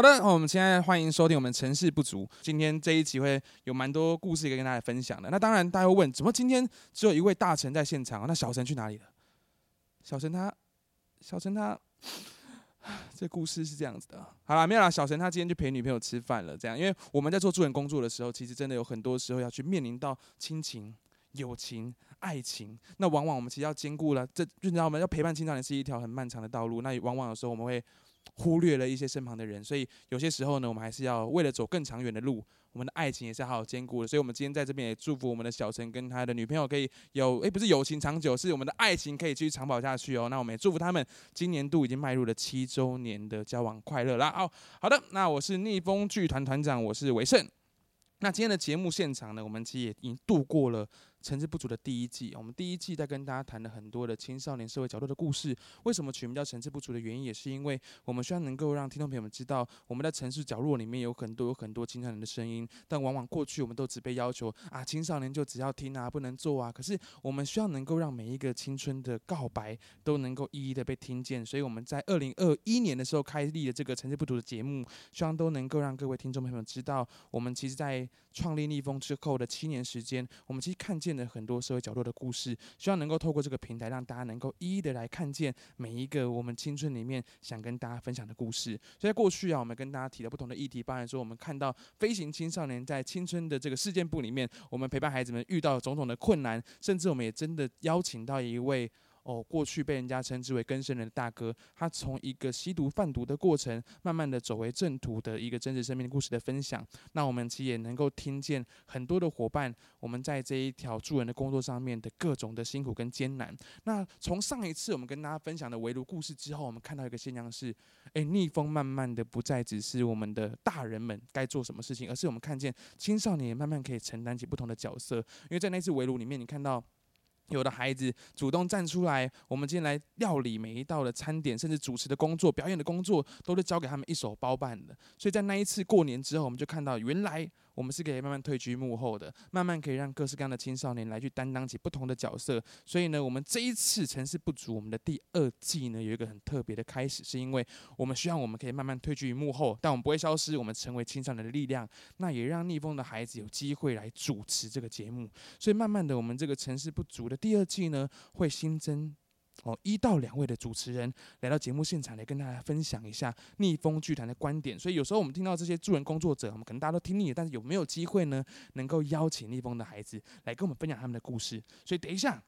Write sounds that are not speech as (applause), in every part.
好的，我们现在欢迎收听我们城市不足。今天这一集会有蛮多故事可以跟大家分享的。那当然，大家会问，怎么今天只有一位大臣在现场？那小陈去哪里了？小陈他，小陈他，(sighs) 这故事是这样子的。好了，没有了。小陈他今天就陪女朋友吃饭了。这样，因为我们在做助人工作的时候，其实真的有很多时候要去面临到亲情、友情、爱情。那往往我们其实要兼顾了，这你知道吗？要陪伴青少年是一条很漫长的道路。那往往有时候我们会。忽略了一些身旁的人，所以有些时候呢，我们还是要为了走更长远的路，我们的爱情也是好好兼顾的。所以，我们今天在这边也祝福我们的小陈跟他的女朋友可以有，诶，不是友情长久，是我们的爱情可以继续长跑下去哦。那我们也祝福他们今年度已经迈入了七周年的交往快乐啦。哦，好的，那我是逆风剧团团长，我是维胜。那今天的节目现场呢，我们其实也已经度过了。层次不足的第一季，我们第一季在跟大家谈了很多的青少年社会角落的故事。为什么取名叫层次不足的原因，也是因为我们需要能够让听众朋友们知道，我们在城市角落里面有很多有很多青少年的声音。但往往过去我们都只被要求啊，青少年就只要听啊，不能做啊。可是我们需要能够让每一个青春的告白都能够一一的被听见。所以我们在二零二一年的时候开立了这个层次不足的节目，希望都能够让各位听众朋友们知道，我们其实在创立逆风之后的七年时间，我们其实看见了很多社会角。落的故事，希望能够透过这个平台，让大家能够一一的来看见每一个我们青春里面想跟大家分享的故事。所以在过去啊，我们跟大家提了不同的议题，包含说我们看到飞行青少年在青春的这个事件簿里面，我们陪伴孩子们遇到种种的困难，甚至我们也真的邀请到一位。哦，过去被人家称之为根生人的大哥，他从一个吸毒贩毒的过程，慢慢的走回正途的一个真实生命故事的分享。那我们其实也能够听见很多的伙伴，我们在这一条助人的工作上面的各种的辛苦跟艰难。那从上一次我们跟大家分享的围炉故事之后，我们看到一个现象是，诶，逆风慢慢的不再只是我们的大人们该做什么事情，而是我们看见青少年也慢慢可以承担起不同的角色。因为在那次围炉里面，你看到。有的孩子主动站出来，我们今天来料理每一道的餐点，甚至主持的工作、表演的工作，都是交给他们一手包办的。所以在那一次过年之后，我们就看到原来我们是可以慢慢退居幕后的，慢慢可以让各式各样的青少年来去担当起不同的角色。所以呢，我们这一次城市不足，我们的第二季呢有一个很特别的开始，是因为我们需要我们可以慢慢退居幕后，但我们不会消失，我们成为青少年的力量。那也让逆风的孩子有机会来主持这个节目。所以慢慢的，我们这个城市不足的。第二季呢，会新增哦一到两位的主持人来到节目现场，来跟大家分享一下逆风剧团的观点。所以有时候我们听到这些助人工作者，我们可能大家都听腻了，但是有没有机会呢，能够邀请逆风的孩子来跟我们分享他们的故事？所以等一下，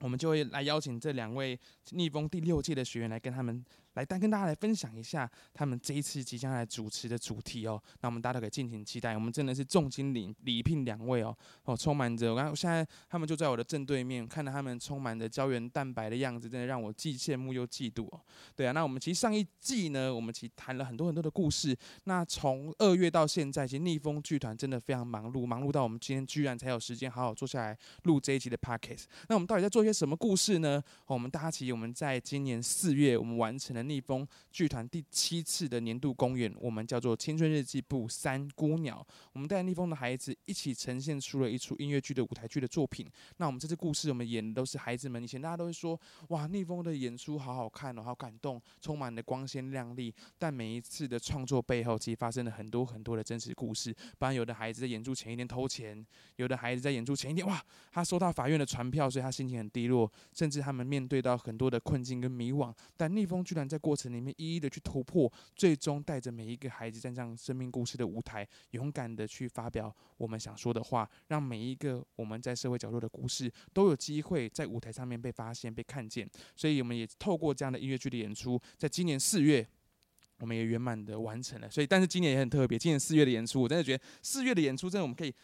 我们就会来邀请这两位逆风第六届的学员来跟他们。来，单跟大家来分享一下他们这一次即将来主持的主题哦。那我们大家都可以尽情期待。我们真的是重金礼礼聘两位哦，哦，充满着我刚现在他们就在我的正对面，看到他们充满着胶原蛋白的样子，真的让我既羡慕又嫉妒哦。对啊，那我们其实上一季呢，我们其实谈了很多很多的故事。那从二月到现在，其实逆风剧团真的非常忙碌，忙碌到我们今天居然才有时间好好坐下来录这一集的 podcast。那我们到底在做些什么故事呢？我们大家其实我们在今年四月，我们完成了。逆风剧团第七次的年度公演，我们叫做《青春日记簿三孤鸟》。我们带逆风的孩子一起呈现出了一出音乐剧的舞台剧的作品。那我们这次故事，我们演的都是孩子们。以前大家都会说，哇，逆风的演出好好看哦，好感动，充满了光鲜亮丽。但每一次的创作背后，其实发生了很多很多的真实故事。不然有的孩子在演出前一天偷钱，有的孩子在演出前一天，哇，他收到法院的传票，所以他心情很低落，甚至他们面对到很多的困境跟迷惘。但逆风居然在在过程里面一一的去突破，最终带着每一个孩子站上生命故事的舞台，勇敢的去发表我们想说的话，让每一个我们在社会角落的故事都有机会在舞台上面被发现、被看见。所以我们也透过这样的音乐剧的演出，在今年四月，我们也圆满的完成了。所以，但是今年也很特别，今年四月的演出，我真的觉得四月的演出真的我们可以。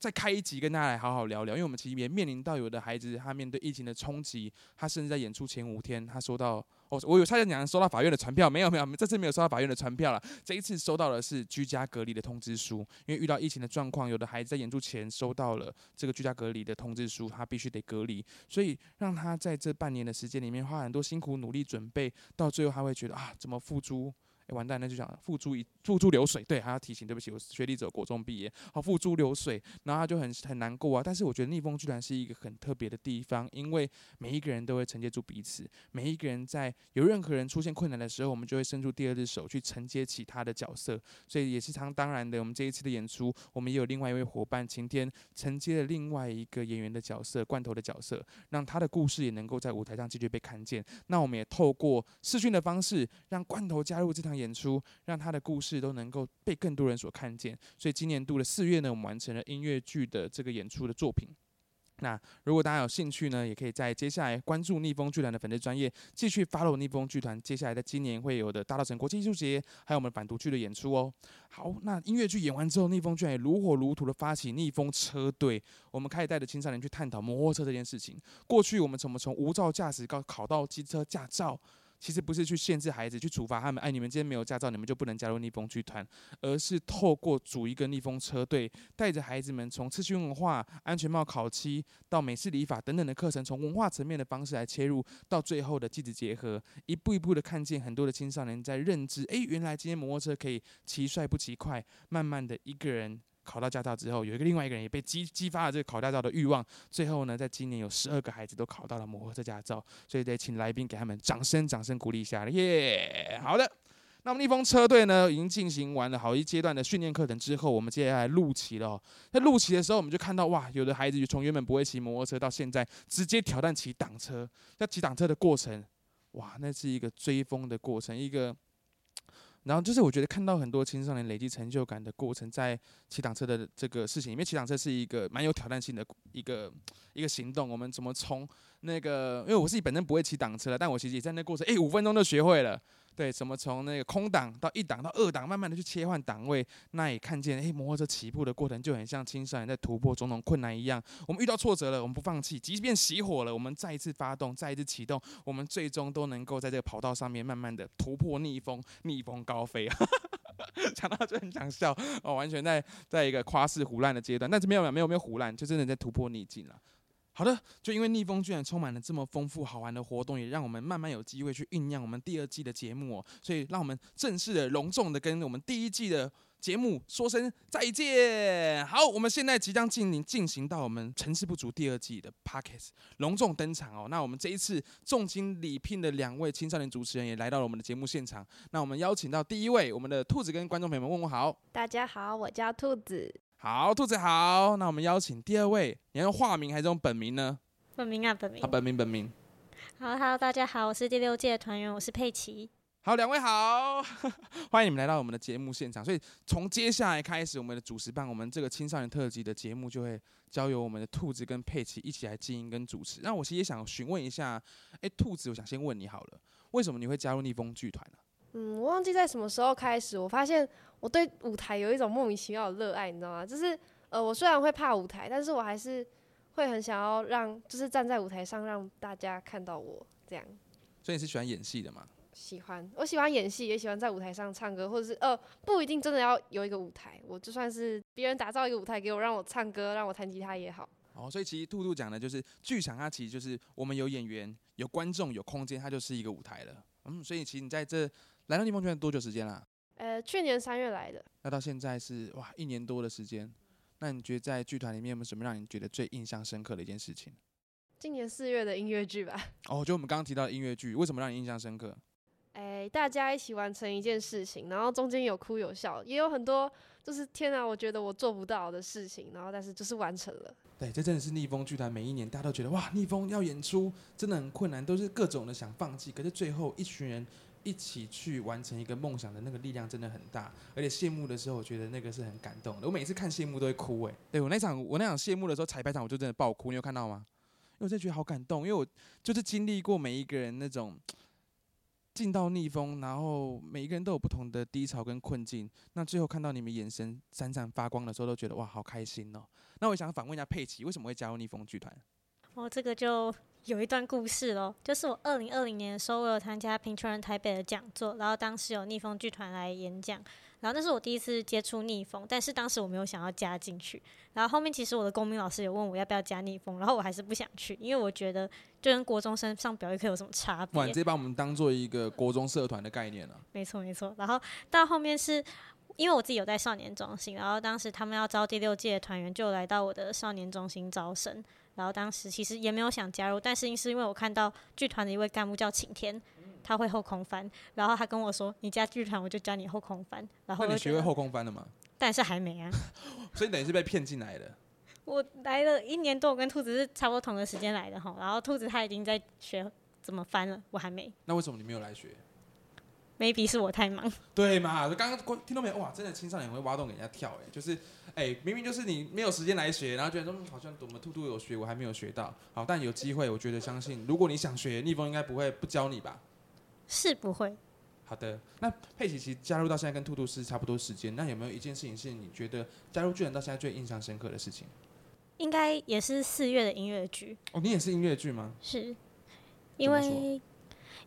再开一集跟大家来好好聊聊，因为我们其实也面临到有的孩子，他面对疫情的冲击，他甚至在演出前五天，他收到我，我有差点讲收到法院的传票，没有没有，这次没有收到法院的传票了，这一次收到的是居家隔离的通知书，因为遇到疫情的状况，有的孩子在演出前收到了这个居家隔离的通知书，他必须得隔离，所以让他在这半年的时间里面花很多辛苦努力准备，到最后他会觉得啊，怎么付诸？哎，完蛋，那就讲付诸一付诸流水。对，还要提醒，对不起，我是学历者国中毕业，好付诸流水，然后他就很很难过啊。但是我觉得逆风居然是一个很特别的地方，因为每一个人都会承接住彼此，每一个人在有任何人出现困难的时候，我们就会伸出第二只手去承接起他的角色。所以也是常当然的，我们这一次的演出，我们也有另外一位伙伴晴天承接了另外一个演员的角色，罐头的角色，让他的故事也能够在舞台上继续被看见。那我们也透过视讯的方式，让罐头加入这场演出让他的故事都能够被更多人所看见，所以今年度的四月呢，我们完成了音乐剧的这个演出的作品。那如果大家有兴趣呢，也可以在接下来关注逆风剧团的粉丝专业，继续 follow 逆风剧团接下来在今年会有的大稻城国际艺术节，还有我们反毒剧的演出哦。好，那音乐剧演完之后，逆风剧团也如火如荼的发起逆风车队，我们开始带着青少年去探讨摩托车这件事情。过去我们怎么从无照驾驶到考到机车驾照？其实不是去限制孩子，去处罚他们。哎，你们今天没有驾照，你们就不能加入逆风剧团，而是透过组一个逆风车队，带着孩子们从秩序文化、安全帽考期到美式礼法等等的课程，从文化层面的方式来切入，到最后的机子结合，一步一步的看见很多的青少年在认知，哎，原来今天摩托车可以骑帅不骑快，慢慢的一个人。考到驾照之后，有一个另外一个人也被激激发了这个考驾照的欲望。最后呢，在今年有十二个孩子都考到了摩托车驾照，所以得请来宾给他们掌声，掌声鼓励一下。耶，好的。那么逆风车队呢，已经进行完了好一阶段的训练课程之后，我们接下来录骑了。在录骑的时候，我们就看到哇，有的孩子就从原本不会骑摩托车，到现在直接挑战骑挡车。在骑挡车的过程，哇，那是一个追风的过程，一个。然后就是我觉得看到很多青少年累积成就感的过程，在骑挡车的这个事情，因为骑挡车是一个蛮有挑战性的一个一个行动。我们怎么从那个，因为我自己本身不会骑挡车了，但我其实也在那过程，哎，五分钟就学会了。对，怎么从那个空档到一档到二档，慢慢的去切换档位，那也看见，哎，摩托车起步的过程就很像青少年在突破种种困难一样。我们遇到挫折了，我们不放弃，即便熄火了，我们再一次发动，再一次启动，我们最终都能够在这个跑道上面慢慢的突破逆风，逆风高飞。(laughs) 讲到就很想笑，哦，完全在在一个夸饰胡乱的阶段，但是没有没有没有胡乱，就真的在突破逆境了。好的，就因为逆风居然充满了这么丰富好玩的活动，也让我们慢慢有机会去酝酿我们第二季的节目哦。所以让我们正式的、隆重的跟我们第一季的节目说声再见。好，我们现在即将进行进行到我们城市不足第二季的 Pockets 隆重登场哦。那我们这一次重金礼聘的两位青少年主持人也来到了我们的节目现场。那我们邀请到第一位，我们的兔子跟观众朋友们问问好。大家好，我叫兔子。好，兔子好。那我们邀请第二位，你要用化名还是用本名呢？本名啊，本名。好，本名，本名。好，Hello，大家好，我是第六届的团员，我是佩奇。好，两位好，(laughs) 欢迎你们来到我们的节目现场。所以从接下来开始，我们的主持办，我们这个青少年特辑的节目就会交由我们的兔子跟佩奇一起来经营跟主持。那我其实也想询问一下，哎，兔子，我想先问你好了，为什么你会加入逆风剧团呢？嗯，我忘记在什么时候开始，我发现我对舞台有一种莫名其妙的热爱，你知道吗？就是。呃，我虽然会怕舞台，但是我还是会很想要让，就是站在舞台上让大家看到我这样。所以你是喜欢演戏的吗？喜欢，我喜欢演戏，也喜欢在舞台上唱歌，或者是呃，不一定真的要有一个舞台，我就算是别人打造一个舞台给我，让我唱歌，让我弹吉他也好。哦，所以其实兔兔讲的就是剧场，它其实就是我们有演员、有观众、有空间，它就是一个舞台了。嗯，所以其实你在这来到逆风圈多久时间啦？呃，去年三月来的。那到现在是哇，一年多的时间。那你觉得在剧团里面有没有什么让你觉得最印象深刻的一件事情？今年四月的音乐剧吧。(laughs) 哦，就我们刚刚提到的音乐剧，为什么让你印象深刻？哎，大家一起完成一件事情，然后中间有哭有笑，也有很多就是天啊，我觉得我做不到的事情，然后但是就是完成了。对，这真的是逆风剧团每一年大家都觉得哇，逆风要演出真的很困难，都是各种的想放弃，可是最后一群人。一起去完成一个梦想的那个力量真的很大，而且谢幕的时候，我觉得那个是很感动的。我每次看谢幕都会哭诶。对我那场我那场谢幕的时候彩排场我就真的爆哭，你有看到吗？因为我真的觉得好感动，因为我就是经历过每一个人那种进到逆风，然后每一个人都有不同的低潮跟困境，那最后看到你们眼神闪闪发光的时候，都觉得哇好开心哦。那我想反问一下佩奇，为什么会加入逆风剧团？哦，这个就有一段故事咯，就是我二零二零年的时候，我有参加贫穷人台北的讲座，然后当时有逆风剧团来演讲，然后那是我第一次接触逆风，但是当时我没有想要加进去，然后后面其实我的公民老师有问我要不要加逆风，然后我还是不想去，因为我觉得就跟国中生上表演课有什么差哇，你别直？接把我们当做一个国中社团的概念了、没错没错，然后到后面是因为我自己有在少年中心，然后当时他们要招第六届的团员，就来到我的少年中心招生。然后当时其实也没有想加入，但是是因为我看到剧团的一位干部叫晴天，他会后空翻，然后他跟我说：“你加剧团，我就教你后空翻。”然后你学会后空翻了吗？但是还没啊。(laughs) 所以等于是被骗进来的。我来了一年多，我跟兔子是差不多同个时间来的哈。然后兔子他已经在学怎么翻了，我还没。那为什么你没有来学？Maybe 是我太忙。对嘛？刚刚听到没有？哇，真的青少年会挖洞给人家跳哎、就是哎、明明就是你没有时间来学，然后觉得说嗯好像我们兔兔有学，我还没有学到。好，但有机会，我觉得相信，如果你想学，逆风应该不会不教你吧？是不会，好的，那佩奇其实加入到现在跟兔兔是差不多时间，那有没有一件事情是你觉得加入巨人到现在最印象深刻的事情？应该也是四月的音乐剧。哦，你也是音乐剧吗？是，因为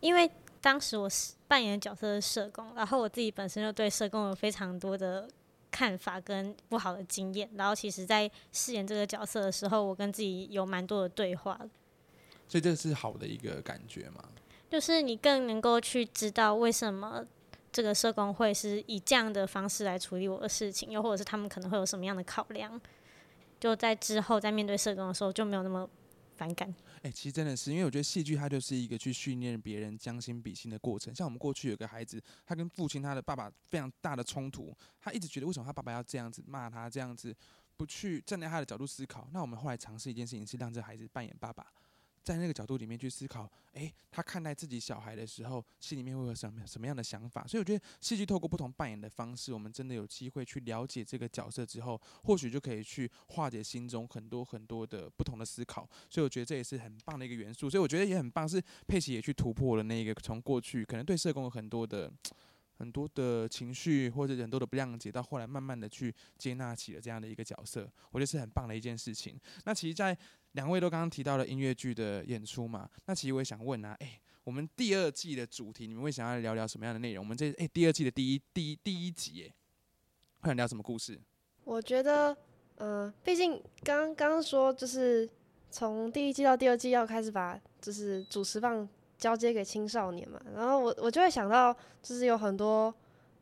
因为当时我是扮演的角色是社工，然后我自己本身就对社工有非常多的看法跟不好的经验，然后其实在饰演这个角色的时候，我跟自己有蛮多的对话，所以这是好的一个感觉嘛？就是你更能够去知道为什么。这个社工会是以这样的方式来处理我的事情，又或者是他们可能会有什么样的考量，就在之后在面对社工的时候就没有那么反感。哎、其实真的是，因为我觉得戏剧它就是一个去训练别人将心比心的过程。像我们过去有个孩子，他跟父亲他的爸爸非常大的冲突，他一直觉得为什么他爸爸要这样子骂他，这样子不去站在他的角度思考。那我们后来尝试一件事情，是让这孩子扮演爸爸，在那个角度里面去思考，诶，他看待自己小孩的时候，心里面会有什么什么样的想法？所以我觉得戏剧透过不同扮演的方式，我们真的有机会去了解这个角色之后，或许就可以去化解心中很多很多的不同的思考。所以我觉得这也是很棒的一个元素。所以我觉得也很棒，是佩奇也去突破了那个从过去可能对社工有很多的。很多的情绪或者很多的不谅解，到后来慢慢的去接纳起了这样的一个角色，我觉得是很棒的一件事情。那其实，在两位都刚刚提到了音乐剧的演出嘛，那其实我也想问啊，诶，我们第二季的主题，你们会想要聊聊什么样的内容？我们这诶第二季的第一第一第一集，诶，会聊什么故事？我觉得，嗯、毕竟刚刚说就是从第一季到第二季要开始把就是主持棒交接给青少年嘛，然后我我就会想到，就是有很多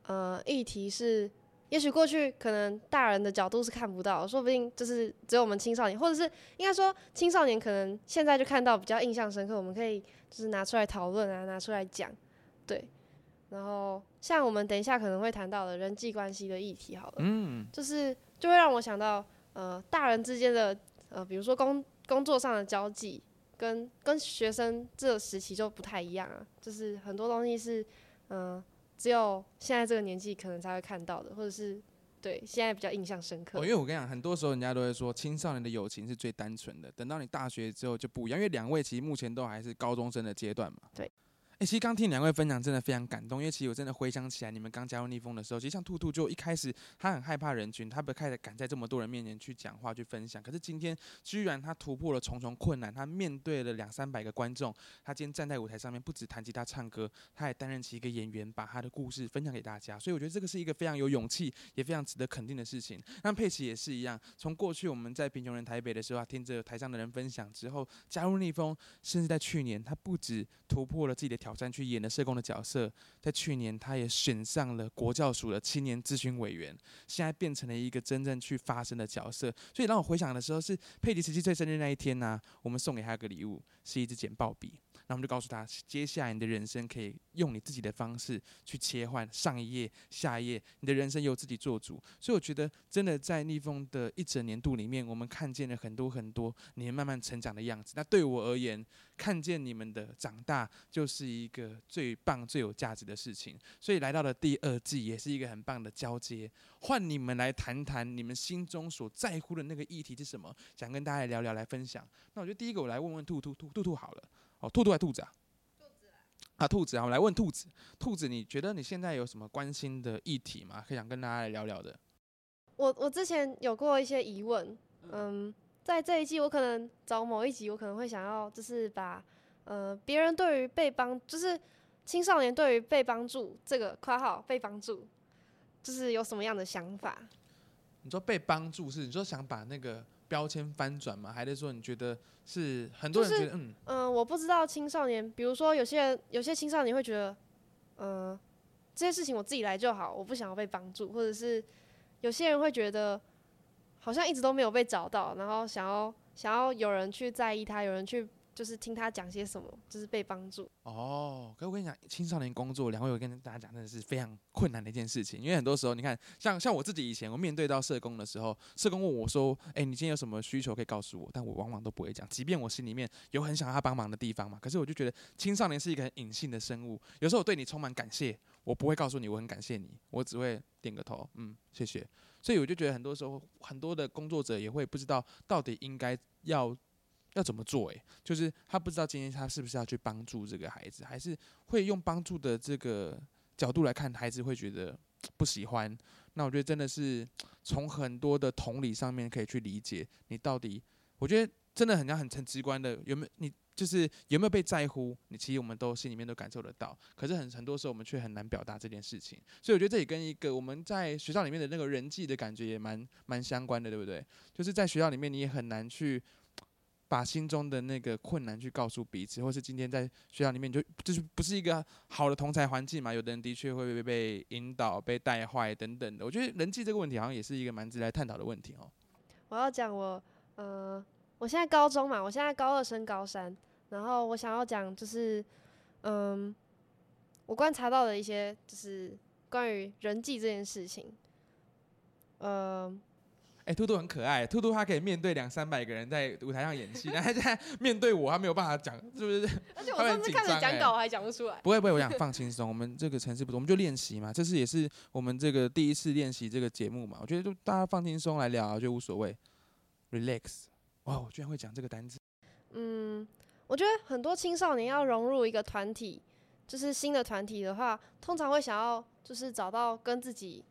呃议题是，也许过去可能大人的角度是看不到，说不定就是只有我们青少年，或者是应该说青少年可能现在就看到比较印象深刻，我们可以就是拿出来讨论啊，拿出来讲，对。然后像我们等一下可能会谈到的人际关系的议题，好了，嗯，就是就会让我想到，呃，大人之间的呃，比如说工工作上的交际，跟跟学生这个时期就不太一样啊，就是很多东西是，嗯、只有现在这个年纪可能才会看到的，或者是对现在比较印象深刻。哦，因为我跟你讲，很多时候人家都会说青少年的友情是最单纯的，等到你大学之后就不一样。因为两位其实目前都还是高中生的阶段嘛。对。哎、其实刚听两位分享，真的非常感动。因为其实我真的回想起来，你们刚加入逆风的时候，其实像兔兔就一开始他很害怕人群，他不开始敢在这么多人面前去讲话、去分享。可是今天居然他突破了重重困难，他面对了两三百个观众，他今天站在舞台上面，不止弹吉他唱歌，他也担任起一个演员，把他的故事分享给大家。所以我觉得这个是一个非常有勇气，也非常值得肯定的事情。那佩奇也是一样，从过去我们在贫穷人台北的时候，他听着台上的人分享之后，加入逆风，甚至在去年，他不止突破了自己的挑战，去演的社工的角色，在去年他也选上了国教署的青年咨询委员，现在变成了一个真正去发声的角色。所以让我回想的时候，是佩奇十七岁生日那一天呢、我们送给他一个礼物，是一支剪报笔。那我们就告诉他，接下来你的人生可以用你自己的方式去切换，上一页、下一页，你的人生由自己做主。所以我觉得，真的在逆风的一整年度里面，我们看见了很多很多你们慢慢成长的样子。那对我而言，看见你们的长大，就是一个最棒、最有价值的事情。所以来到了第二季，也是一个很棒的交接。换你们来谈谈你们心中所在乎的那个议题是什么，想跟大家聊聊、来分享。那我觉得第一个，我来问问兔兔兔兔兔好了。哦，兔兔还兔子啊？啊，兔子啊，我来问兔子，兔子，你觉得你现在有什么关心的议题吗？可以想跟大家来聊聊的。我我之前有过一些疑问，嗯，在这一季，我可能找某一集，我可能会想要就是把呃别人对于被帮，就是青少年对于被帮助这个括号被帮助，就是有什么样的想法？你说被帮助是你说想把那个标签翻转吗？还是说你觉得是很多人就是觉得嗯嗯、我不知道青少年，比如说有些人，有些青少年会觉得，嗯、这些事情我自己来就好，我不想要被帮助，或者是有些人会觉得好像一直都没有被找到，然后想要想要有人去在意他，有人去就是听他讲些什么，就是被帮助。哦，可是我跟你讲，青少年工作，两位我跟大家讲，真的是非常困难的一件事情。因为很多时候，你看，像像我自己以前，我面对到社工的时候，社工问我说：“哎、你今天有什么需求可以告诉我？”但我往往都不会讲，即便我心里面有很想要他帮忙的地方嘛。可是我就觉得青少年是一个很隐性的生物，有时候我对你充满感谢，我不会告诉你我很感谢你，我只会点个头，嗯，谢谢。所以我就觉得很多时候，很多的工作者也会不知道到底应该要要怎么做、诶，就是他不知道今天他是不是要去帮助这个孩子，还是会用帮助的这个角度来看，孩子会觉得不喜欢。那我觉得真的是从很多的同理上面可以去理解你到底，我觉得真的很像很很直观的，有没有你就是有没有被在乎？你其实我们都心里面都感受得到，可是很很多时候我们却很难表达这件事情。所以我觉得这也跟一个我们在学校里面的那个人际的感觉也蛮蛮相关的，对不对？就是在学校里面你也很难去。把心中的那个困难去告诉彼此，或是今天在学校里面就就是不是一个好的同才环境嘛？有的人的确会被被引导、被带坏等等的。我觉得人际这个问题好像也是一个蛮值得来探讨的问题哦。我要讲我，呃，我现在高中嘛，我现在高二升高三，然后我想要讲就是，嗯，我观察到的一些就是关于人际这件事情，呃，哎、兔兔很可爱，兔兔它可以面对两三百个人在舞台上演戏，但他现在面对我，他没有办法讲，是不是？而且我上次看着很紧张欸讲稿我还讲不出来。不会不会，我想放轻松。我们这个城市不，我们就练习嘛，这次也是我们这个第一次练习这个节目嘛。我觉得就大家放轻松来聊、啊，就无所谓，relax。哇，我居然会讲这个单词。嗯，我觉得很多青少年要融入一个团体，就是新的团体的话，通常会想要就是找到跟自己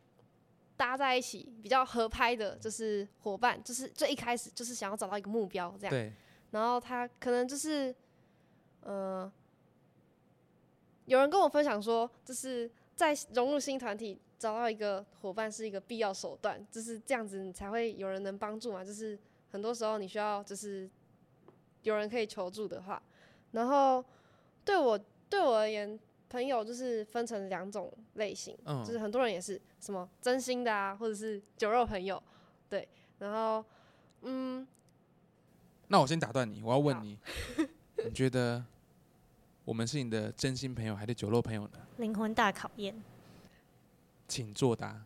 搭在一起比较合拍的，就是伙伴，就是最一开始就是想要找到一个目标这样。对，然后他可能就是，呃，有人跟我分享说，就是在融入新团体找到一个伙伴是一个必要手段，就是这样子你才会有人能帮助嘛。就是很多时候你需要就是有人可以求助的话，然后对我对我而言，朋友就是分成两种类型，嗯就是很多人也是什么真心的啊，或者是酒肉朋友，对，然后嗯。那我先打断你，我要问你，(laughs) 你觉得我们是你的真心朋友还是酒肉朋友呢？灵魂大考验。请作答。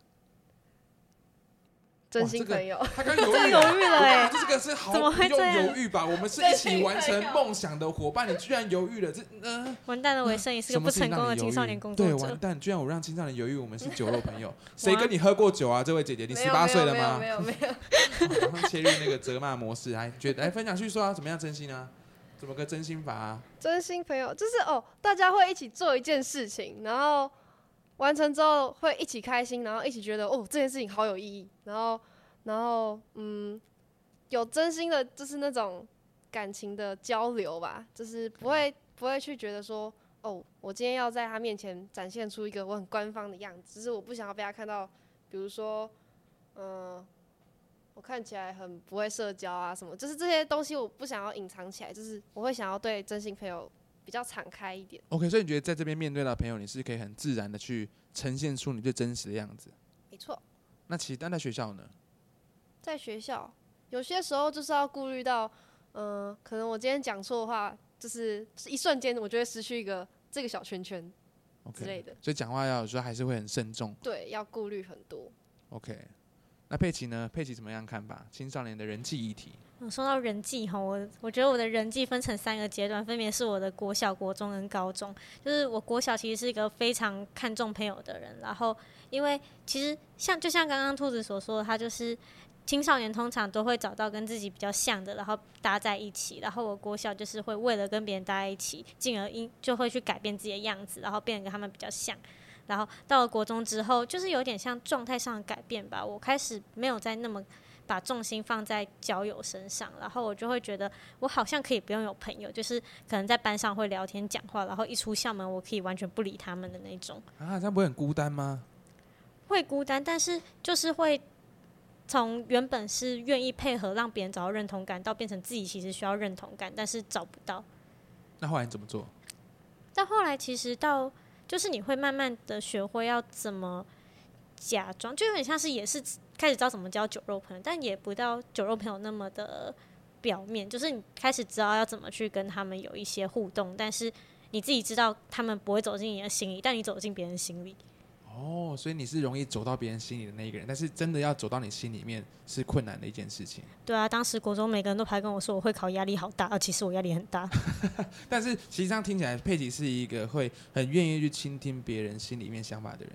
真心朋友，他刚 (laughs) 犹豫这犹豫了哎、这个是毫怎么会不用犹豫吧？我们是一起完成梦想的伙伴，你居然犹豫了，这呃，完蛋了，我也是一是个不成功的青少年工作对，完。蛋，居然我让青少年犹豫，我们是酒肉朋友。(laughs) 谁跟你喝过酒啊？这位姐姐，你十八岁了吗？没有没有没有 (laughs) 切入那个责骂模式，来觉得来分享去说啊，怎么样真心啊？怎么个真心法啊？真心朋友就是哦，大家会一起做一件事情，然后完成之后会一起开心，然后一起觉得哦这件事情好有意义，然后然后嗯，有真心的，就是那种感情的交流吧，就是不会不会去觉得说哦，我今天要在他面前展现出一个我很官方的样子，只是我不想要被他看到，比如说嗯。我看起来很不会社交啊，什么，就是这些东西我不想要隐藏起来，就是我会想要对真心朋友比较敞开一点。OK，所以你觉得在这边面对到的朋友，你是可以很自然的去呈现出你最真实的样子？没错，那其实但在学校呢？在学校有些时候就是要顾虑到，嗯、可能我今天讲错话，就是一瞬间我就会失去一个这个小圈圈之类的。所以讲话要有时候还是会很慎重。对，要顾虑很多。OK，那佩奇呢？佩奇怎么样看法？青少年的人际议题？嗯说到人际哈，我我觉得我的人际分成三个阶段，分别是我的国小、国中跟高中。就是我国小其实是一个非常看重朋友的人，然后因为其实像就像刚刚兔子所说的，他就是青少年通常都会找到跟自己比较像的，然后搭在一起。然后我国小就是会为了跟别人搭在一起，进而因就会去改变自己的样子，然后变得跟他们比较像。然后到了国中之后，就是有点像状态上的改变吧。我开始没有再那么把重心放在交友身上，然后我就会觉得我好像可以不用有朋友，就是可能在班上会聊天讲话，然后一出校门我可以完全不理他们的那种。啊，这样不会很孤单吗？会孤单，但是就是会从原本是愿意配合让别人找到认同感，到变成自己其实需要认同感，但是找不到。那后来你怎么做？到后来其实到就是你会慢慢的学会要怎么假装，就有点像是也是开始知道怎么交酒肉朋友，但也不到酒肉朋友那么的表面，就是你开始知道要怎么去跟他们有一些互动，但是你自己知道他们不会走进你的心里，但你走进别人心里。哦，所以你是容易走到别人心里的那一个人，但是真的要走到你心里面是困难的一件事情。对啊，当时国中每个人都还跟我说我会考压力好大，而其实我压力很大。(laughs) 但是其实这样听起来，佩奇是一个会很愿意去倾听别人心里面想法的人。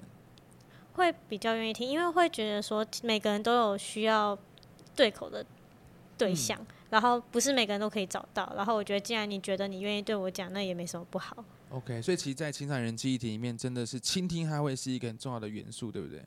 会比较愿意听，因为会觉得说每个人都有需要对口的对象，然后不是每个人都可以找到。然后我觉得，既然你觉得你愿意对我讲，那也没什么不好。OK，所以其实，在青少年人记忆体里面，真的是倾听，它会是一个很重要的元素，对不对？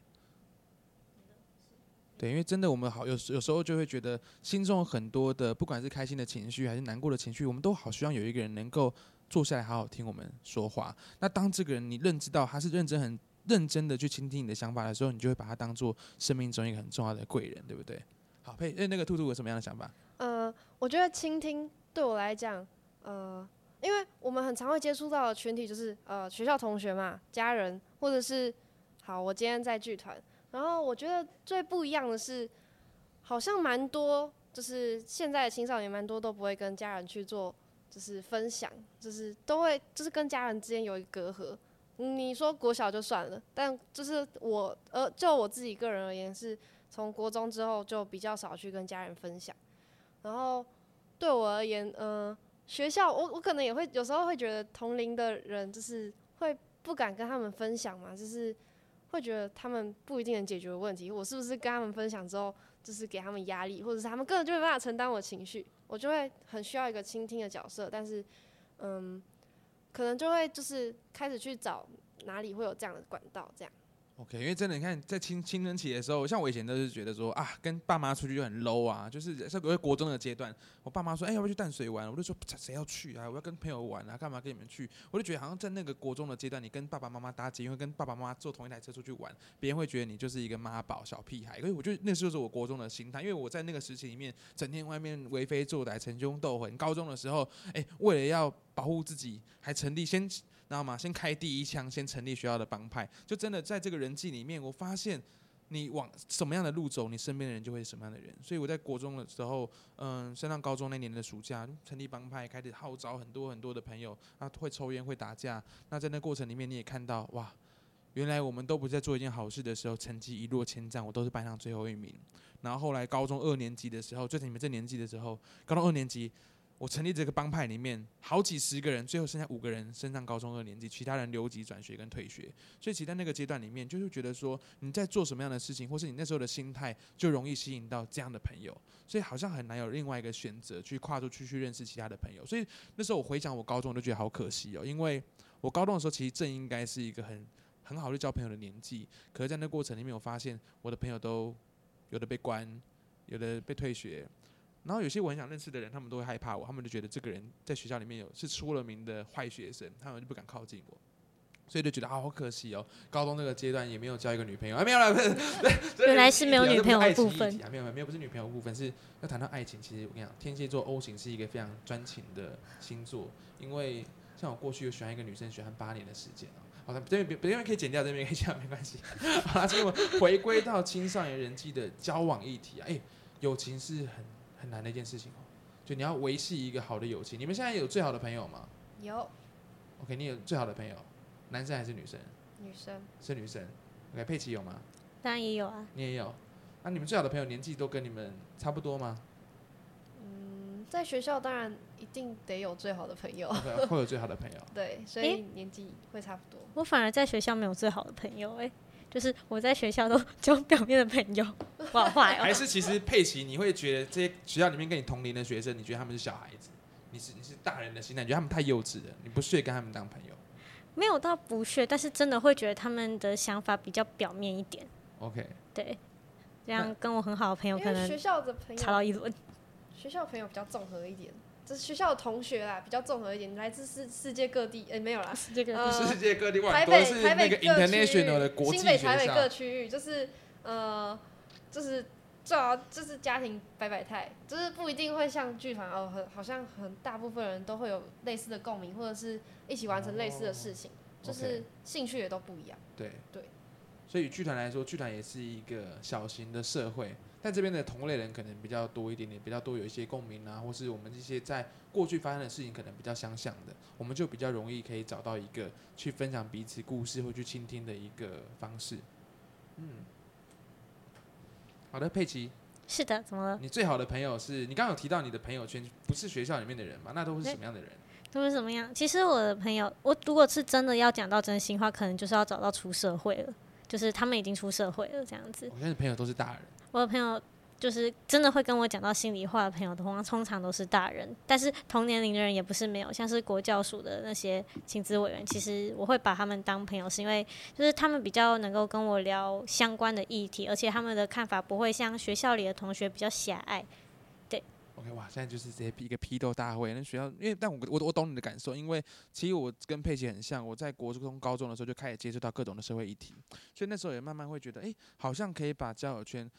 对，因为真的，我们好有时有时候就会觉得心中有很多的，不管是开心的情绪还是难过的情绪，我们都好希望有一个人能够坐下来好好听我们说话。那当这个人你认知到他是认真、很认真的去倾听你的想法的时候，你就会把他当做生命中一个很重要的贵人，对不对？好，佩，那那个兔兔有什么样的想法？呃，我觉得倾听对我来讲，呃，因为我们很常会接触到的群体就是呃学校同学嘛、家人，或者是好，我今天在剧团，然后我觉得最不一样的是，好像蛮多，就是现在的青少年蛮多都不会跟家人去做，就是分享，就是都会就是跟家人之间有一个隔阂。你说国小就算了，但就是我呃，就我自己个人而言，是从国中之后就比较少去跟家人分享。然后对我而言，嗯、学校我我可能也会有时候会觉得同龄的人就是会不敢跟他们分享嘛，就是会觉得他们不一定能解决问题，我是不是跟他们分享之后，就是给他们压力，或者是他们根本就没办法承担我情绪，我就会很需要一个倾听的角色，但是嗯，可能就会就是开始去找哪里会有这样的管道，这样。OK，因为真的，你看在青青春期的时候，像我以前都是觉得说啊，跟爸妈出去就很 low 啊，就是在在国中的阶段，我爸妈说，哎、要不要去淡水玩？我就说谁要去啊？我要跟朋友玩啊，干嘛跟你们去？我就觉得好像在那个国中的阶段，你跟爸爸妈妈搭捷因为跟爸爸妈妈坐同一台车出去玩，别人会觉得你就是一个妈宝小屁孩。可是我觉得那就是我国中的心态，因为我在那个时期里面，整天外面为非作歹、逞凶斗狠。高中的时候，哎、为了要保护自己，还成立先。知道吗？先开第一枪，先成立学校的帮派，就真的在这个人际里面，我发现你往什么样的路走，你身边的人就会是什么样的人。所以我在国中的时候，嗯，升上高中那年的暑假，成立帮派，开始号召很多很多的朋友，啊，会抽烟，会打架。那在那过程里面，你也看到，哇，原来我们都不在做一件好事的时候，成绩一落千丈，我都是班上最后一名。然后后来高中二年级的时候，就在你们这年纪的时候，高中二年级。我成立这个帮派里面，好几十个人，最后剩下五个人升上高中二年级，其他人留级转学跟退学。所以，其实在那个阶段里面，就是觉得说你在做什么样的事情，或是你那时候的心态，就容易吸引到这样的朋友。所以好像很难有另外一个选择去跨出去去认识其他的朋友。所以那时候我回想我高中，我就觉得好可惜哦，因为我高中的时候其实正应该是一个很很好去交朋友的年纪，可是在那过程里面，我发现我的朋友都有的被关，有的被退学。然后有些我很想认识的人，他们都会害怕我，他们就觉得这个人在学校里面有是出了名的坏学生，他们就不敢靠近我，所以就觉得啊好可惜哦，高中那个阶段也没有交一个女朋友啊，没有了，(laughs) 不是，原来是没有女朋友的部分啊，没有没有不是女朋友的部分，是要谈到爱情，其实我跟你讲，天蝎座 O 型是一个非常专情的星座，因为像我过去有喜欢一个女生，喜欢八年的时间哦。好的，这边这边可以剪掉，这边可以剪掉，没关系。(laughs) 好了，所以我回归到青少年人际的交往议题啊，哎、友情是很很难的一件事情哦。就你要维系一个好的友情，你们现在有最好的朋友吗有？OK，你有最好的朋友，男生还是女生？女生，是女生。OK，佩奇有吗？当然也有啊，你也有。那、你们最好的朋友年纪都跟你们差不多吗嗯，在学校当然一定得有最好的朋友 (laughs) 会有最好的朋友。对，所以年纪会差不多。我反而在学校没有最好的朋友、欸，就是我在学校都 (laughs) 交表面的朋友，(laughs) 我好坏哦、还是其实佩奇，你会觉得这些学校里面跟你同龄的学生，你觉得他们是小孩子，你是你是大人的心态，你觉得他们太幼稚了，你不屑跟他们当朋友。没有到不屑，但是真的会觉得他们的想法比较表面一点。OK，对，这样跟我很好的朋友可能学校的朋友，查到一轮。学校朋友比较综合一点，就是学校的同学啦，比较综合一点，来自世世界各地，哎、没有啦，这个呃世界各地哇，台北都是那个台北各区 international 的国际新北、台北各校。区域，就是呃，就是最好就是家庭百百态，就是不一定会像剧团哦，很好像很大部分人都会有类似的共鸣，或者是一起完成类似的事情，就是兴趣也都不一样。对对，所以剧团来说，剧团也是一个小型的社会，但这边的同类人可能比较多一点点，比较多有一些共鸣啊，或是我们这些在过去发生的事情可能比较相像的，我们就比较容易可以找到一个去分享彼此故事或去倾听的一个方式。嗯，好的，佩奇，是的，怎么了？你最好的朋友是你刚刚有提到你的朋友圈不是学校里面的人嘛？那都是什么样的人？都是什么样？其实我的朋友，我如果是真的要讲到真心话，可能就是要找到出社会了，就是他们已经出社会了这样子。我现在朋友都是大人。我的朋友就是真的会跟我讲到心里话的朋友，通常通常都是大人，但是同年龄的人也不是没有，像是国教署的那些亲子委员，其实我会把他们当朋友，是因为就是他们比较能够跟我聊相关的议题，而且他们的看法不会像学校里的同学比较狭隘。OK，哇，现在就是直接一个批斗大会。那学校，因为但我我我懂你的感受，因为其实我跟佩奇很像，我在国中、高中的时候就开始接触到各种的社会议题，所以那时候也慢慢会觉得，哎、好像可以把交友圈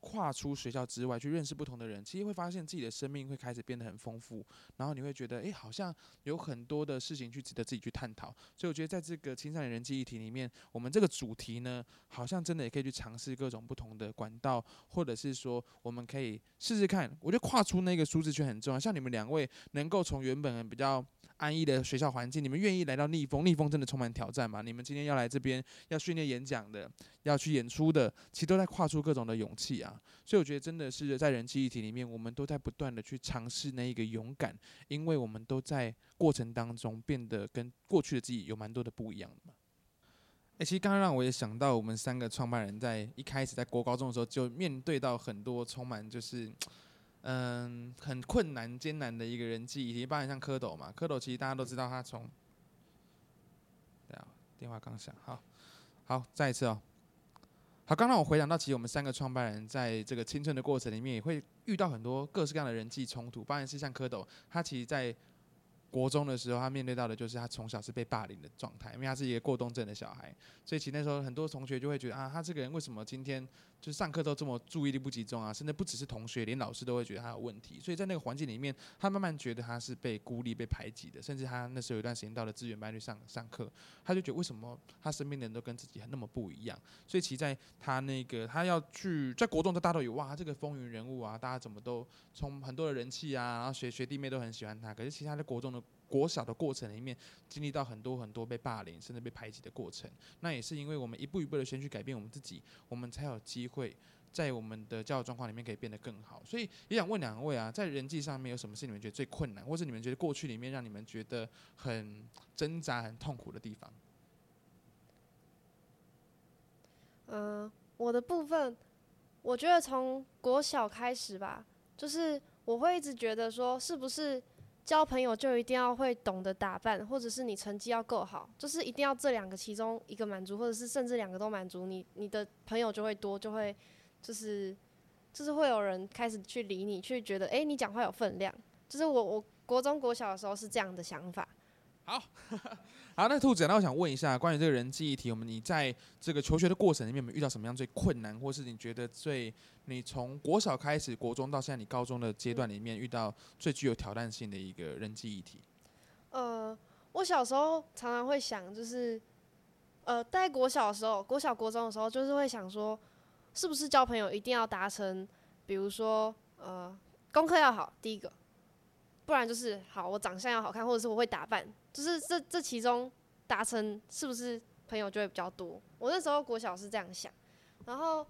跨出学校之外，去认识不同的人，其实会发现自己的生命会开始变得很丰富，然后你会觉得，哎、好像有很多的事情去值得自己去探讨。所以我觉得在这个青少年人际议题里面，我们这个主题呢，好像真的也可以去尝试各种不同的管道，或者是说我们可以试试看。我觉得跨出那个舒适圈很重要。像你们两位能够从原本比较安逸的学校环境，你们愿意来到逆风，逆风真的充满挑战嘛？你们今天要来这边要训练演讲的，要去演出的，其实都在跨出各种的勇气啊。所以我觉得真的是在人际议题里面，我们都在不断的去尝试那一个勇敢，因为我们都在过程当中变得跟过去的自己有蛮多的不一样的嘛。诶，其实刚刚让我也想到，我们三个创办人在一开始在国高中的时候，就面对到很多充满就是，嗯，很困难艰难的一个人际议题，包含像蝌蚪嘛，蝌蚪其实大家都知道他从，对啊，电话刚响，好，好，再一次哦。好，刚刚我回想到，其实我们三个创办人在这个青春的过程里面，也会遇到很多各式各样的人际冲突。当然是像蝌蚪，他其实在国中的时候，他面对到的就是他从小是被霸凌的状态，因为他是一个过动症的小孩，所以其实那时候很多同学就会觉得啊，他这个人为什么今天就是上课都这么注意力不集中啊？甚至不只是同学，连老师都会觉得他有问题。所以在那个环境里面，他慢慢觉得他是被孤立、被排挤的，甚至他那时候有一段时间到了资源班去上上课，他就觉得为什么他身边的人都跟自己那么不一样？所以其在他那个他要去在国中，大家都有哇，这个风云人物啊，大家怎么都从很多的人气啊，然后学学弟妹都很喜欢他。可是其他在国中的国小的过程里面，经历到很多很多被霸凌，甚至被排挤的过程。那也是因为我们一步一步的先去改变我们自己，我们才有机会在我们的教育状况里面可以变得更好。所以也想问两位啊，在人际上面有什么是你们觉得最困难，或是你们觉得过去里面让你们觉得很挣扎、很痛苦的地方？嗯、我的部分，我觉得从国小开始吧，就是我会一直觉得说，是不是交朋友就一定要会懂得打扮，或者是你成绩要够好，就是一定要这两个其中一个满足，或者是甚至两个都满足，你你的朋友就会多，就会就是就是会有人开始去理你，去觉得诶，你讲话有分量。就是我我国中国小的时候是这样的想法。好，(laughs) 好那兔子，那我想问一下，关于这个人际议题，我们你在这个求学的过程里面，有没有遇到什么样最困难，或是你觉得最你从国小开始，国中到现在你高中的阶段里面遇到最具有挑战性的一个人际议题？呃，我小时候常常会想，就是呃，在国小的时候，国小国中的时候，就是会想说，是不是交朋友一定要达成，比如说呃，功课要好，第一个，不然就是好，我长相要好看，或者是我会打扮，就是这这其中达成是不是朋友就会比较多。我那时候国小是这样想，然后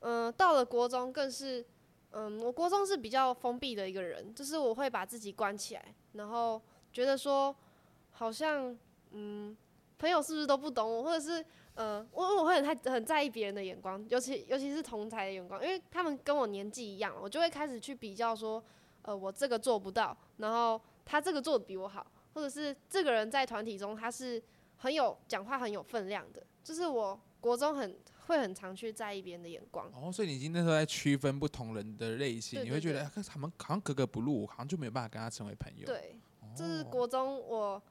嗯、到了国中更是。嗯，我国中是比较封闭的一个人，就是我会把自己关起来，然后觉得说，好像嗯，朋友是不是都不懂我，或者是呃，我我会很太很在意别人的眼光，尤其尤其是同才的眼光，因为他们跟我年纪一样，我就会开始去比较说，呃，我这个做不到，然后他这个做的比我好，或者是这个人在团体中他是很有讲话很有分量的，就是我国中很会很常去在意别人的眼光。哦，所以你已经那时候在区分不同人的类型，你会觉得哎他们好像格格不入，好像就没有办法跟他成为朋友。对，哦，这是国中我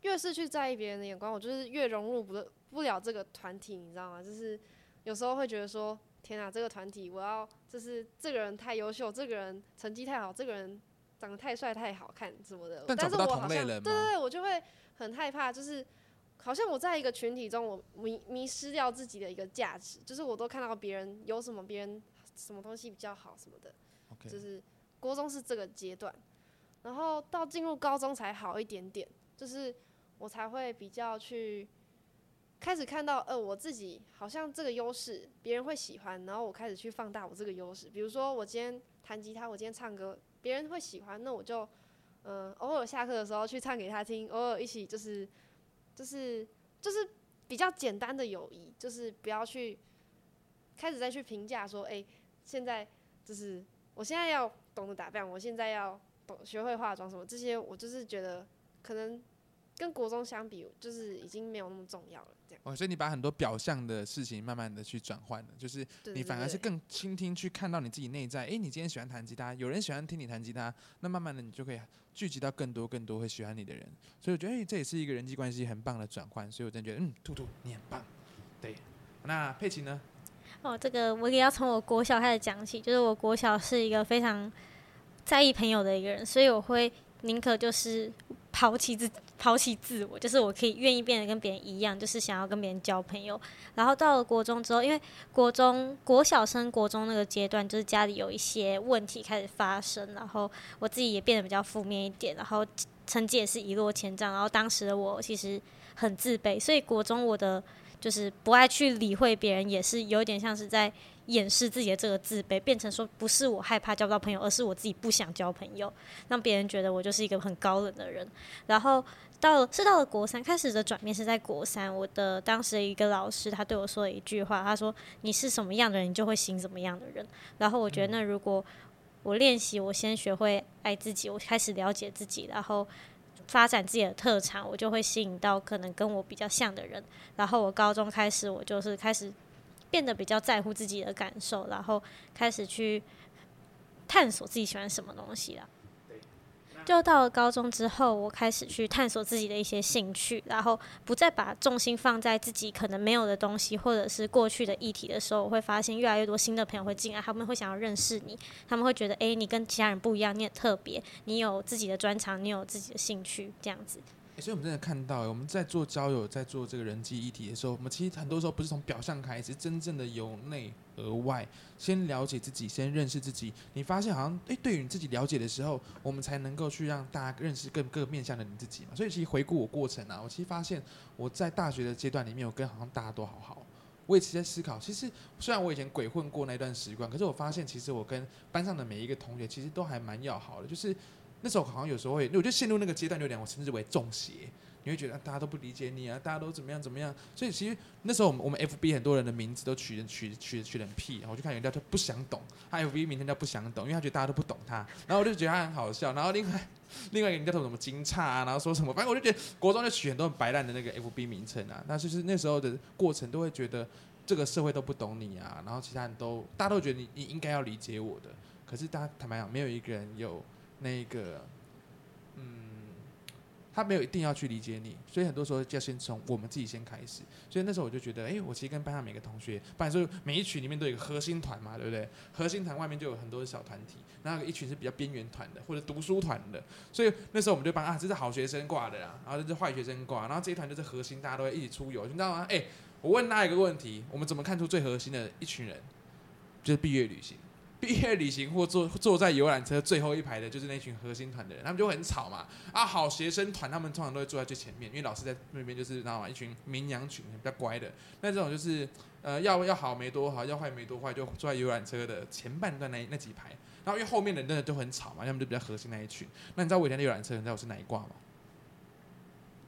越是去在意别人的眼光，我就是越融入不不了这个团体，你知道吗？就是有时候会觉得说，天啊，这个团体我要就是这个人太优秀，这个人成绩太好，这个人长得太帅太好看什么的，但是我好像？对对对，我就会很害怕，就是好像我在一个群体中，我迷迷失掉自己的一个价值，就是我都看到别人有什么，别人什么东西比较好什么的就是国中是这个阶段，然后到进入高中才好一点点，就是我才会比较去开始看到，呃，我自己好像这个优势别人会喜欢，然后我开始去放大我这个优势，比如说我今天弹吉他，我今天唱歌，别人会喜欢，那我就嗯、偶尔下课的时候去唱给他听，偶尔一起就是就是就是比较简单的友谊，就是不要去开始再去评价说，哎、现在就是我现在要懂得打扮，我现在要懂学会化妆什么这些，我就是觉得可能跟国中相比，就是已经没有那么重要了。这样，哦，所以你把很多表象的事情慢慢的去转换了，就是对你反而是更倾听去看到你自己内在。诶，你今天喜欢弹吉他，有人喜欢听你弹吉他，那慢慢的你就可以聚集到更多更多会喜欢你的人。所以我觉得，诶，这也是一个人际关系很棒的转换。所以我真的觉得，嗯，兔兔你很棒。对，那佩奇呢？哦，这个我也要从我国小开始讲起，就是我国小是一个非常在意朋友的一个人，所以我会宁可就是抛弃自抛弃自我，就是我可以愿意变得跟别人一样，就是想要跟别人交朋友。然后到了国中之后，因为国中国小升国中那个阶段，就是家里有一些问题开始发生，然后我自己也变得比较负面一点，然后成绩也是一落千丈。然后当时的我其实很自卑，所以国中我的就是不爱去理会别人，也是有点像是在掩饰自己的这个自卑，变成说不是我害怕交不到朋友，而是我自己不想交朋友，让别人觉得我就是一个很高冷的人。然后到了是到了国三，开始的转变是在国三，我的当时一个老师他对我说了一句话，他说：“你是什么样的人，你就会吸引什么样的人。”然后我觉得那如果我练习，我先学会爱自己，我开始了解自己，然后。发展自己的特长，我就会吸引到可能跟我比较像的人。然后我高中开始，我就是开始变得比较在乎自己的感受，然后开始去探索自己喜欢什么东西了。就到了高中之后，我开始去探索自己的一些兴趣，然后不再把重心放在自己可能没有的东西，或者是过去的议题的时候，我会发现越来越多新的朋友会进来，他们会想要认识你，他们会觉得，诶，你跟其他人不一样，你很特别，你有自己的专长，你有自己的兴趣，这样子。所以我们真的看到，我们在做交友、在做这个人际议题的时候，我们其实很多时候不是从表象开始，真正的由内而外，先了解自己，先认识自己。你发现好像，诶，对于你自己了解的时候，我们才能够去让大家认识更各面向的你自己嘛。所以其实回顾我过程啊，我其实发现我在大学的阶段里面，我跟好像大家都好好。我也其实在思考，其实虽然我以前鬼混过那段时光，可是我发现其实我跟班上的每一个同学其实都还蛮要好的，就是那时候好像有时候会，我就陷入那个阶段，有点我称之为中邪。你会觉得、大家都不理解你啊，大家都怎么样怎么样，所以其实那时候我们我们 FB 很多人的名字都取人取取取人屁，然后我就看人家他不想懂，他 FB 名称叫不想懂，因为他觉得大家都不懂他，然后我就觉得他很好笑，然后另外 (laughs) 另外一个人叫做什么金叉啊，然后说什么，反正我就觉得国中就取很多很白烂的那个 FB 名称啊，那就是那时候的过程都会觉得这个社会都不懂你啊，然后其他人都大家都觉得你你应该要理解我的，可是大家坦白讲，没有一个人有那个嗯。他没有一定要去理解你，所以很多时候就要先从我们自己先开始。所以那时候我就觉得，哎、我其实跟班上每个同学，不然说每一群里面都有一个核心团嘛，对不对？核心团外面就有很多小团体，然后一群是比较边缘团的或者读书团的。所以那时候我们就帮啊，这是好学生挂的啦，然后这是坏学生挂，然后这一团就是核心，大家都会一起出游，你知道吗？哎、我问大家一个问题，我们怎么看出最核心的一群人？就是毕业旅行。毕业旅行或坐坐在游览车最后一排的，就是那群核心团的人，他们就很吵嘛。啊，好学生团他们通常都会坐在最前面，因为老师在那边就是知道吗？一群绵羊群，比较乖的。那这种就是呃要要好没多好，要坏没多坏，就坐在游览车的前半段那那几排。然后因为后面的人真的都很吵嘛，他们就比较核心那一群。那你知道我以前的游览车，你知道我是哪一挂吗？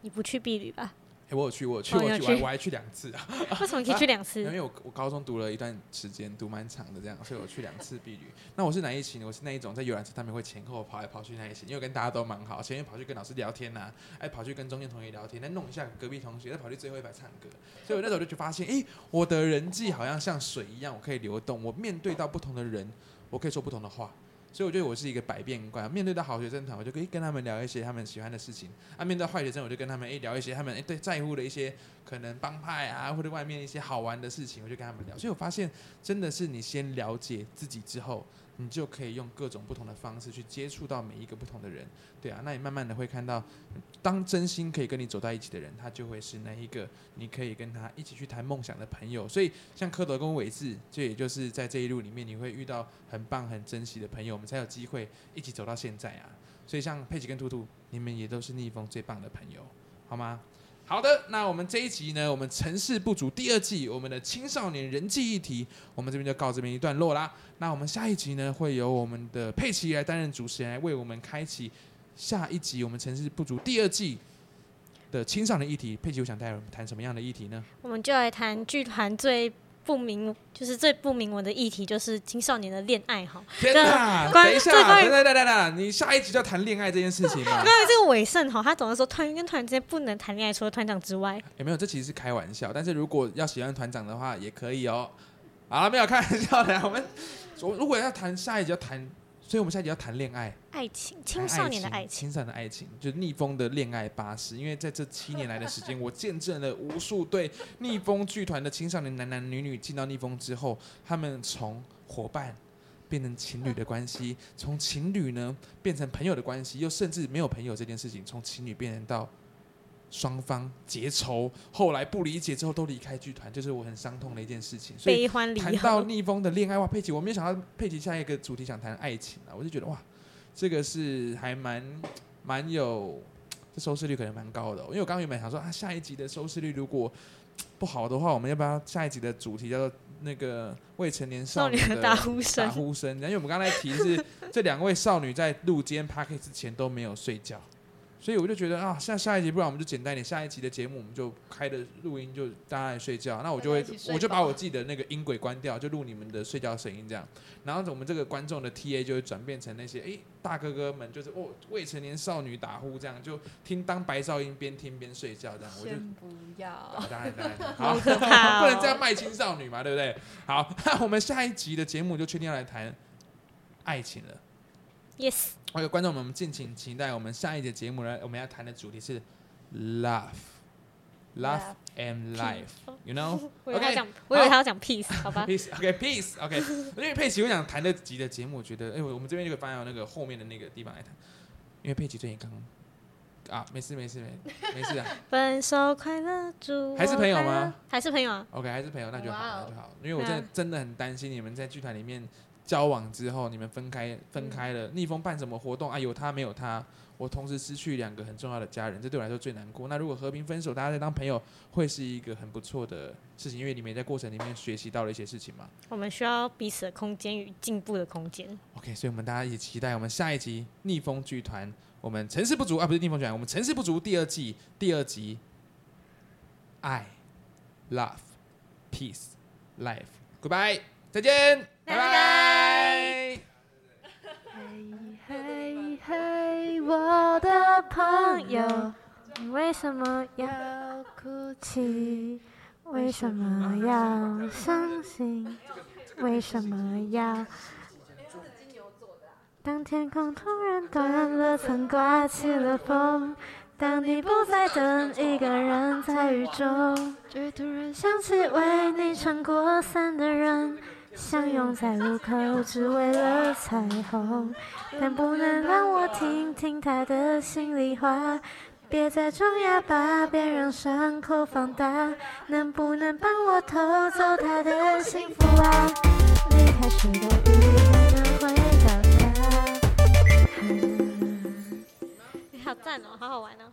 你不去避旅吧？哎，我有去，我有去，哦我有去，我还去我还去两次啊。(laughs) 为什么可以去两次 (laughs) 因？为我我高中读了一段时间，读蛮长的这样，所以我去两次避旅。那我是哪一期呢？我是那一种在游览车上面会前后跑来跑去那一期，因为跟大家都蛮好，前面跑去跟老师聊天呐、哎跑去跟中间同学聊天，再弄一下隔壁同学，再跑去最后一排唱歌。所以我那时候就就发现，哎、我的人际好像像水一样，我可以流动。我面对到不同的人，我可以说不同的话。所以我觉得我是一个百变怪。面对到好学生团，我就可以跟他们聊一些他们喜欢的事情；啊，面对坏学生，我就跟他们诶聊一些他们诶对在乎的一些可能帮派啊，或者外面一些好玩的事情，我就跟他们聊。所以我发现，真的是你先了解自己之后，你就可以用各种不同的方式去接触到每一个不同的人。对啊，那你慢慢的会看到，当真心可以跟你走在一起的人，他就会是那一个你可以跟他一起去谈梦想的朋友。所以像蝌蚪跟伟志，这也就是在这一路里面，你会遇到很棒、很珍惜的朋友，我们才有机会一起走到现在啊。所以像佩奇跟兔兔，你们也都是逆风最棒的朋友，好吗？好的，那我们这一集呢，我们城市不足第二季，我们的青少年人际议题，我们这边就告这边一段落啦。那我们下一集呢，会由我们的佩奇来担任主持人，来为我们开启下一集我们城市不足第二季的青少年议题。佩奇，我想带我们谈什么样的议题呢？我们就来谈剧团最不明，就是最不明文的议题，就是青少年的恋爱哈。天哪！关等一下，这关于等等等等等，你下一集就要谈恋爱这件事情吗？(laughs) 没有这个伟盛哈，他总是说团员跟团员之间不能谈恋爱，除了团长之外。有没有？这其实是开玩笑，但是如果要喜欢团长的话，也可以哦。好了，没有开玩笑的，我们我如果要谈下一集要谈，所以我们下一集要谈恋爱，爱情，青少年的爱情，青少年的爱情，就是逆风的恋爱巴士。因为在这七年来的时间，(laughs) 我见证了无数对逆风剧团的青少年男男女女进到逆风之后，他们从伙伴。变成情侣的关系，从情侣呢变成朋友的关系，又甚至没有朋友这件事情，从情侣变成到双方结仇，后来不理解之后都离开剧团，这是我很伤痛的一件事情。所以谈到。逆风的恋爱哇，佩奇，我没有想到佩奇下一个主题想谈爱情啊，我就觉得哇，这个是还蛮蛮有，这收视率可能蛮高的哦、因为我刚刚原本想说啊，下一集的收视率如果不好的话，我们要不要下一集的主题叫做那个未成年少女的大呼打声，呼声？因为我们刚才提的是这两位少女在录今天 p a r k 之前都没有睡觉。所以我就觉得啊，下下一集，不然我们就简单一点，下一集的节目我们就开的录音，就大家来睡觉。那我就会我就把我自己的那个音轨关掉，就录你们的睡觉声音这样。然后我们这个观众的 TA 就会转变成那些诶大哥哥们，就是哦未成年少女打呼这样，就听当白噪音边听边睡觉这样。我就先不要。当然当然，(laughs) 好，不能这样卖青少女嘛，对不对？好，那我们下一集的节目就确定要来谈爱情了。yes，OK，观众们，我们敬请期待我们下一节节目呢，我们要谈的主题是 love。Love and life，you know？(laughs) 我以为他 OK，讲，我以为他要讲 peace，好吧？Peace，OK，Peace，OK。(laughs) 因为佩奇，我想谈的集的节目，我觉得，哎、我们这边就可以放到那个后面的那个地方来谈。因为佩奇最近刚啊，没事没事没没事啊 (laughs) 分手快乐，祝还是朋友吗？还是朋友啊？，OK，还是朋友，那就好，那就好。因为我真的嗯真的很担心你们在剧团里面交往之后，你们分开分开了，逆风办什么活动啊？有他没有他，我同时失去两个很重要的家人，这对我来说最难过。那如果和平分手，大家再当朋友，会是一个很不错的事情，因为你们也在过程里面学习到了一些事情嘛。我们需要彼此的空间与进步的空间。OK，所以我们大家一起期待我们下一集逆风剧团，我们成事不足啊，不是逆风剧团，我们成事不足第二季第二集，爱，love，peace，life，goodbye，再见，拜拜。朋友，你为什么要要哭泣？为什么要伤心？为什么要？当天空突然断了层，刮起了风，当你不再等一个人在雨中，却突然想起为你撑过伞的人，相拥在路口，只为了彩虹。但不能让我听听他的心里话，别再装哑巴，别让伤口放大。能不能帮我偷走他的幸福啊？离开时的雨还能回到家。好赞哦，好好玩哦。